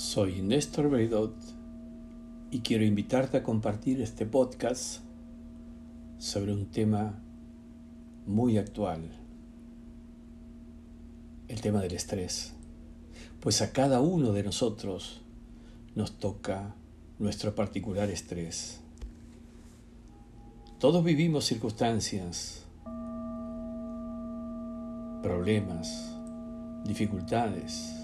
Soy Néstor Beidot y quiero invitarte a compartir este podcast sobre un tema muy actual, el tema del estrés, pues a cada uno de nosotros nos toca nuestro particular estrés. Todos vivimos circunstancias, problemas, dificultades,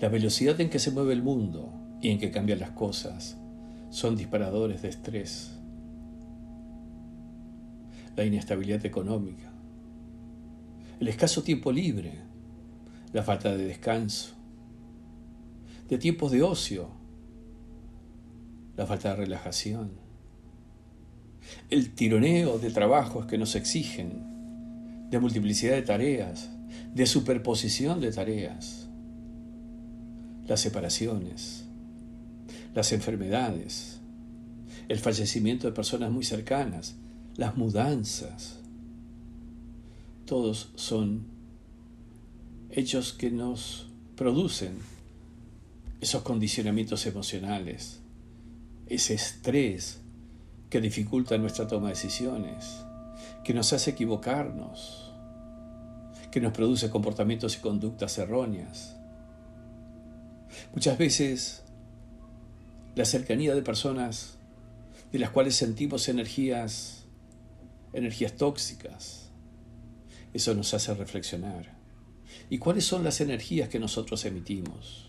la velocidad en que se mueve el mundo y en que cambian las cosas son disparadores de estrés. La inestabilidad económica, el escaso tiempo libre, la falta de descanso, de tiempos de ocio, la falta de relajación, el tironeo de trabajos que nos exigen, de multiplicidad de tareas, de superposición de tareas las separaciones, las enfermedades, el fallecimiento de personas muy cercanas, las mudanzas. Todos son hechos que nos producen esos condicionamientos emocionales, ese estrés que dificulta nuestra toma de decisiones, que nos hace equivocarnos, que nos produce comportamientos y conductas erróneas. Muchas veces la cercanía de personas de las cuales sentimos energías, energías tóxicas, eso nos hace reflexionar. ¿Y cuáles son las energías que nosotros emitimos?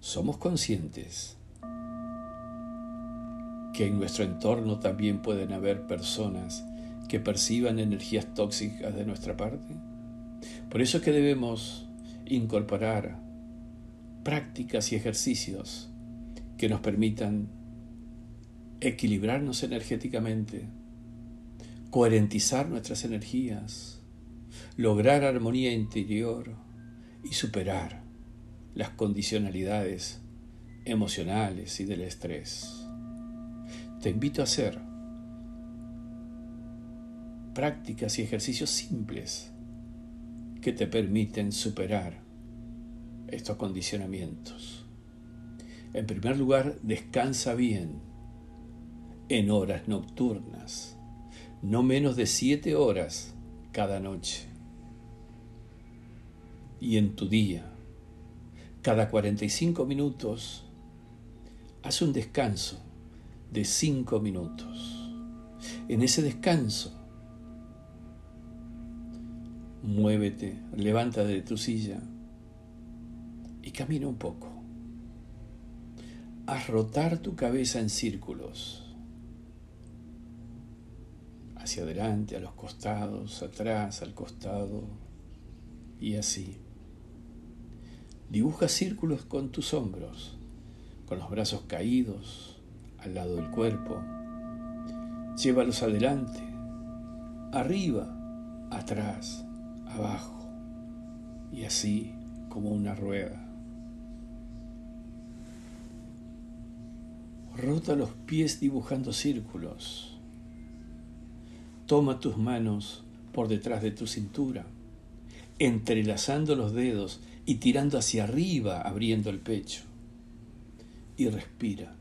¿Somos conscientes que en nuestro entorno también pueden haber personas que perciban energías tóxicas de nuestra parte? Por eso es que debemos incorporar prácticas y ejercicios que nos permitan equilibrarnos energéticamente, coherentizar nuestras energías, lograr armonía interior y superar las condicionalidades emocionales y del estrés. Te invito a hacer prácticas y ejercicios simples que te permiten superar estos condicionamientos. En primer lugar, descansa bien en horas nocturnas, no menos de siete horas cada noche. Y en tu día, cada 45 minutos, haz un descanso de cinco minutos. En ese descanso, muévete, levanta de tu silla, y camina un poco. Haz rotar tu cabeza en círculos, hacia adelante, a los costados, atrás, al costado, y así. Dibuja círculos con tus hombros, con los brazos caídos al lado del cuerpo. Llévalos adelante, arriba, atrás, abajo, y así como una rueda. Rota los pies dibujando círculos. Toma tus manos por detrás de tu cintura, entrelazando los dedos y tirando hacia arriba, abriendo el pecho. Y respira.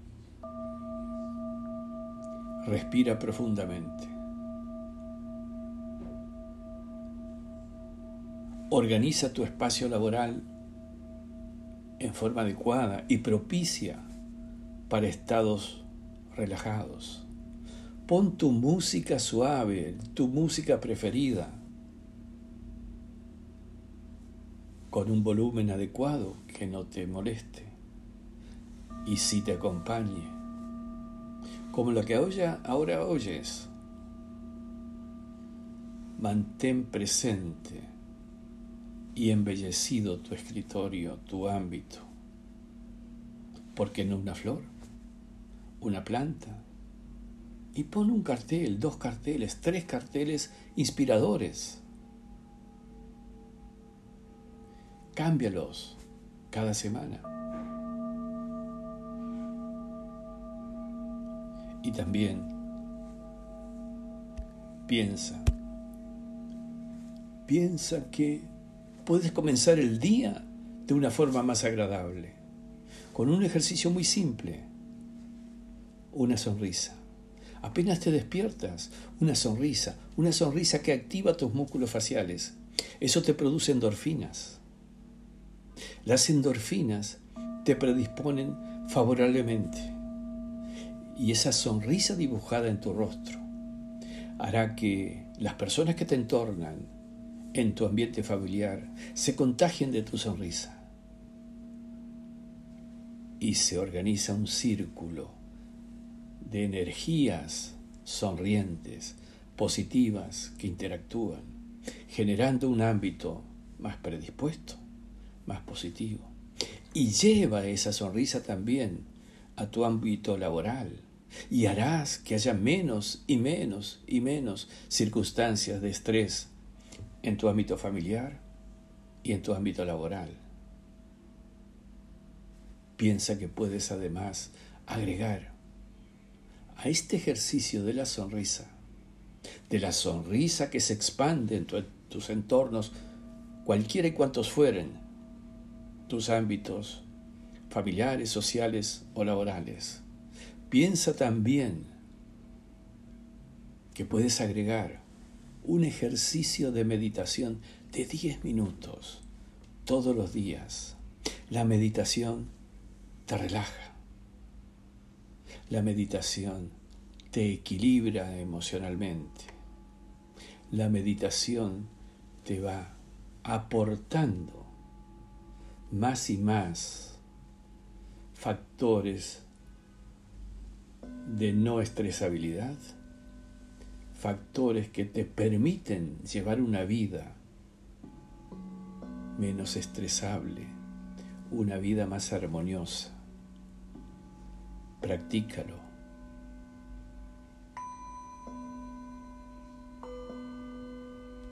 Respira profundamente. Organiza tu espacio laboral en forma adecuada y propicia para estados relajados. Pon tu música suave, tu música preferida, con un volumen adecuado que no te moleste y si te acompañe, como la que ahora oyes. Mantén presente y embellecido tu escritorio, tu ámbito, porque no una flor una planta. Y pon un cartel, dos carteles, tres carteles inspiradores. Cámbialos cada semana. Y también piensa, piensa que puedes comenzar el día de una forma más agradable, con un ejercicio muy simple, una sonrisa. Apenas te despiertas, una sonrisa, una sonrisa que activa tus músculos faciales. Eso te produce endorfinas. Las endorfinas te predisponen favorablemente. Y esa sonrisa dibujada en tu rostro hará que las personas que te entornan en tu ambiente familiar se contagien de tu sonrisa. Y se organiza un círculo de energías sonrientes, positivas, que interactúan, generando un ámbito más predispuesto, más positivo. Y lleva esa sonrisa también a tu ámbito laboral y harás que haya menos y menos y menos circunstancias de estrés en tu ámbito familiar y en tu ámbito laboral. Piensa que puedes además agregar a este ejercicio de la sonrisa, de la sonrisa que se expande en tus entornos, cualquiera y cuantos fueren, tus ámbitos familiares, sociales o laborales. Piensa también que puedes agregar un ejercicio de meditación de 10 minutos todos los días. La meditación te relaja. La meditación te equilibra emocionalmente. La meditación te va aportando más y más factores de no estresabilidad, factores que te permiten llevar una vida menos estresable, una vida más armoniosa. Practícalo.